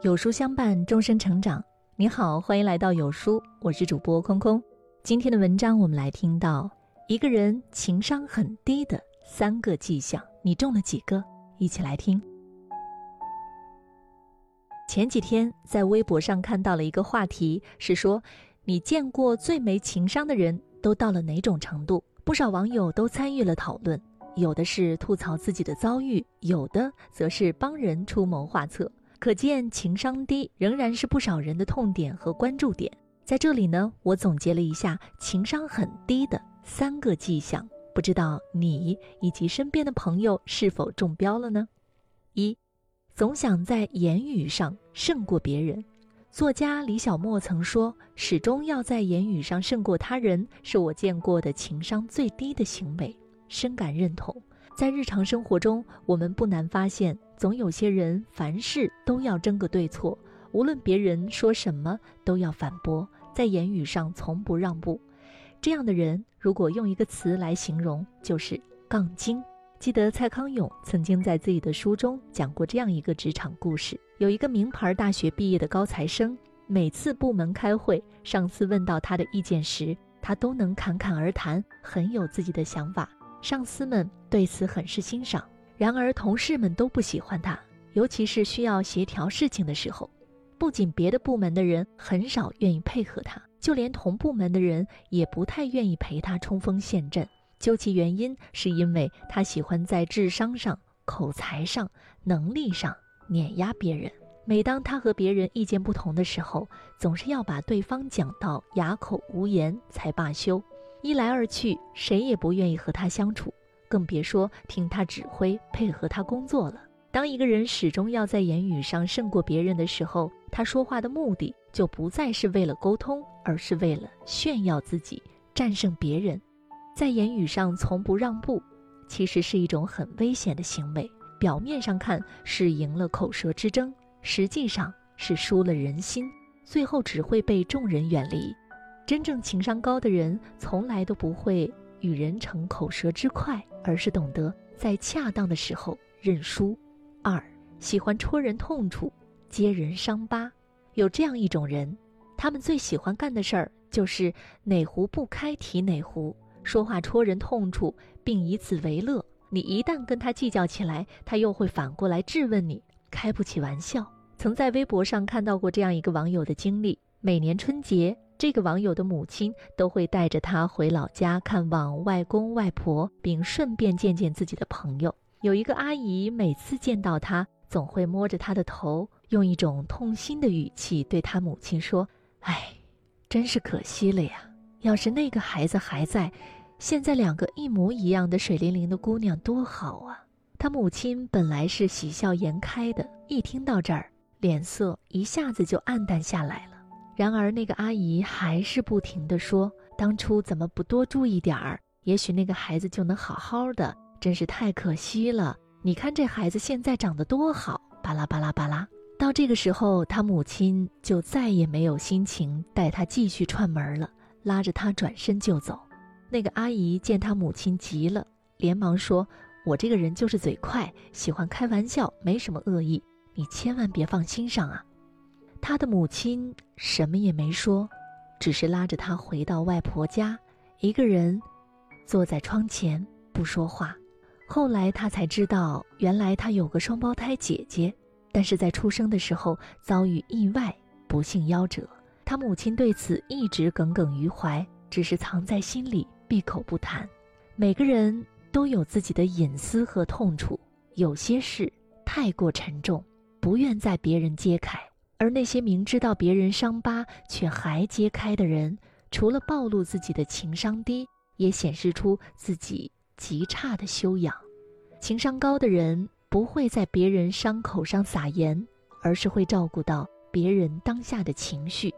有书相伴，终身成长。你好，欢迎来到有书，我是主播空空。今天的文章，我们来听到一个人情商很低的三个迹象，你中了几个？一起来听。前几天在微博上看到了一个话题，是说你见过最没情商的人都到了哪种程度？不少网友都参与了讨论，有的是吐槽自己的遭遇，有的则是帮人出谋划策。可见情商低仍然是不少人的痛点和关注点。在这里呢，我总结了一下情商很低的三个迹象，不知道你以及身边的朋友是否中标了呢？一，总想在言语上胜过别人。作家李小莫曾说：“始终要在言语上胜过他人，是我见过的情商最低的行为。”深感认同。在日常生活中，我们不难发现，总有些人凡事都要争个对错，无论别人说什么都要反驳，在言语上从不让步。这样的人，如果用一个词来形容，就是杠精。记得蔡康永曾经在自己的书中讲过这样一个职场故事：有一个名牌大学毕业的高材生，每次部门开会，上司问到他的意见时，他都能侃侃而谈，很有自己的想法。上司们对此很是欣赏，然而同事们都不喜欢他，尤其是需要协调事情的时候，不仅别的部门的人很少愿意配合他，就连同部门的人也不太愿意陪他冲锋陷阵。究其原因，是因为他喜欢在智商上、口才上、能力上碾压别人。每当他和别人意见不同的时候，总是要把对方讲到哑口无言才罢休。一来二去，谁也不愿意和他相处，更别说听他指挥、配合他工作了。当一个人始终要在言语上胜过别人的时候，他说话的目的就不再是为了沟通，而是为了炫耀自己、战胜别人。在言语上从不让步，其实是一种很危险的行为。表面上看是赢了口舌之争，实际上是输了人心，最后只会被众人远离。真正情商高的人，从来都不会与人逞口舌之快，而是懂得在恰当的时候认输。二，喜欢戳人痛处，揭人伤疤。有这样一种人，他们最喜欢干的事儿就是哪壶不开提哪壶，说话戳人痛处，并以此为乐。你一旦跟他计较起来，他又会反过来质问你，开不起玩笑。曾在微博上看到过这样一个网友的经历：每年春节。这个网友的母亲都会带着他回老家看望外公外婆，并顺便见见自己的朋友。有一个阿姨，每次见到他，总会摸着他的头，用一种痛心的语气对他母亲说：“哎，真是可惜了呀！要是那个孩子还在，现在两个一模一样的水灵灵的姑娘多好啊！”他母亲本来是喜笑颜开的，一听到这儿，脸色一下子就暗淡下来了。然而，那个阿姨还是不停地说：“当初怎么不多注意点儿？也许那个孩子就能好好的，真是太可惜了。你看这孩子现在长得多好！”巴拉巴拉巴拉。到这个时候，他母亲就再也没有心情带他继续串门了，拉着他转身就走。那个阿姨见他母亲急了，连忙说：“我这个人就是嘴快，喜欢开玩笑，没什么恶意，你千万别放心上啊。”他的母亲什么也没说，只是拉着他回到外婆家，一个人坐在窗前不说话。后来他才知道，原来他有个双胞胎姐姐，但是在出生的时候遭遇意外，不幸夭折。他母亲对此一直耿耿于怀，只是藏在心里，闭口不谈。每个人都有自己的隐私和痛处，有些事太过沉重，不愿在别人揭开。而那些明知道别人伤疤却还揭开的人，除了暴露自己的情商低，也显示出自己极差的修养。情商高的人不会在别人伤口上撒盐，而是会照顾到别人当下的情绪。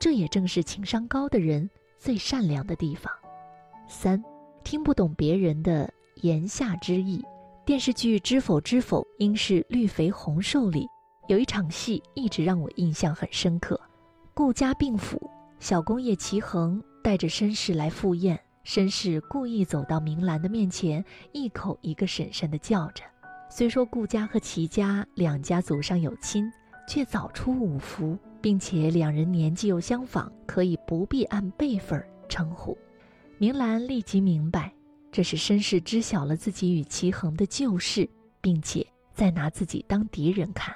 这也正是情商高的人最善良的地方。三，听不懂别人的言下之意。电视剧《知否知否，应是绿肥红瘦》里。有一场戏一直让我印象很深刻，顾家病府，小公爷齐衡带着绅士来赴宴，绅士故意走到明兰的面前，一口一个婶婶的叫着。虽说顾家和齐家两家祖上有亲，却早出五福，并且两人年纪又相仿，可以不必按辈分称呼。明兰立即明白，这是绅士知晓了自己与齐衡的旧事，并且在拿自己当敌人看。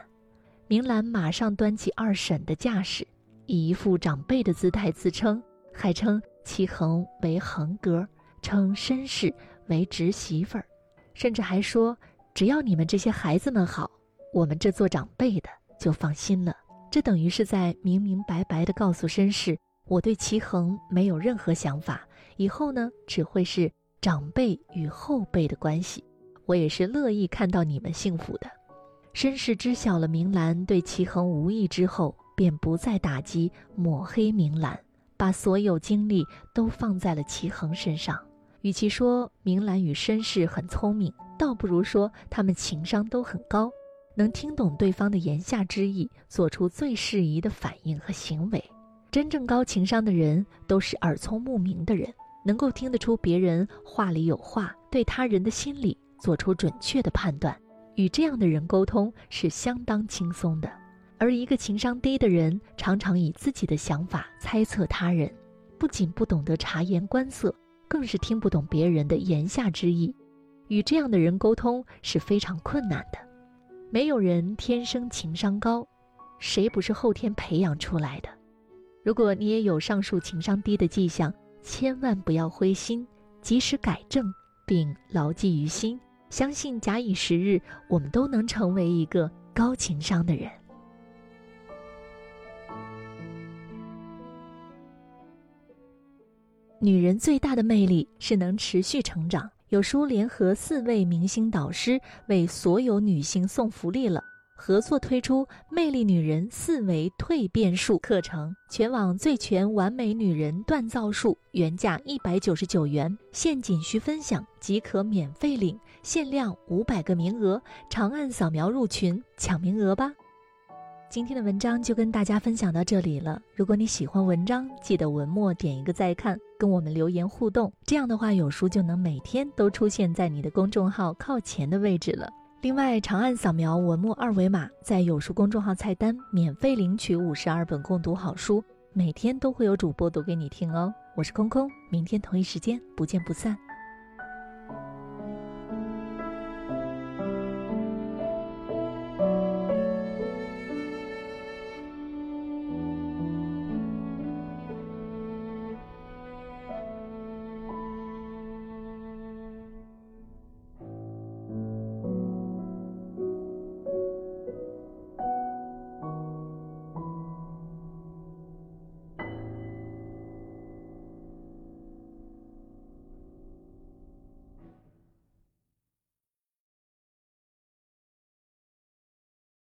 明兰马上端起二婶的架势，以一副长辈的姿态自称，还称齐衡为衡哥，称绅士为侄媳妇儿，甚至还说：“只要你们这些孩子们好，我们这做长辈的就放心了。”这等于是在明明白白地告诉绅士，我对齐衡没有任何想法，以后呢只会是长辈与后辈的关系，我也是乐意看到你们幸福的。绅士知晓了明兰对齐衡无意之后，便不再打击抹黑明兰，把所有精力都放在了齐衡身上。与其说明兰与绅士很聪明，倒不如说他们情商都很高，能听懂对方的言下之意，做出最适宜的反应和行为。真正高情商的人都是耳聪目明的人，能够听得出别人话里有话，对他人的心理做出准确的判断。与这样的人沟通是相当轻松的，而一个情商低的人，常常以自己的想法猜测他人，不仅不懂得察言观色，更是听不懂别人的言下之意。与这样的人沟通是非常困难的。没有人天生情商高，谁不是后天培养出来的？如果你也有上述情商低的迹象，千万不要灰心，及时改正，并牢记于心。相信假以时日，我们都能成为一个高情商的人。女人最大的魅力是能持续成长。有书联合四位明星导师为所有女性送福利了。合作推出《魅力女人四维蜕变术》课程，全网最全完美女人锻造术，原价一百九十九元，现仅需分享即可免费领，限量五百个名额，长按扫描入群抢名额吧。今天的文章就跟大家分享到这里了。如果你喜欢文章，记得文末点一个再看，跟我们留言互动，这样的话有书就能每天都出现在你的公众号靠前的位置了。另外，长按扫描文末二维码，在有书公众号菜单免费领取五十二本共读好书，每天都会有主播读给你听哦。我是空空，明天同一时间不见不散。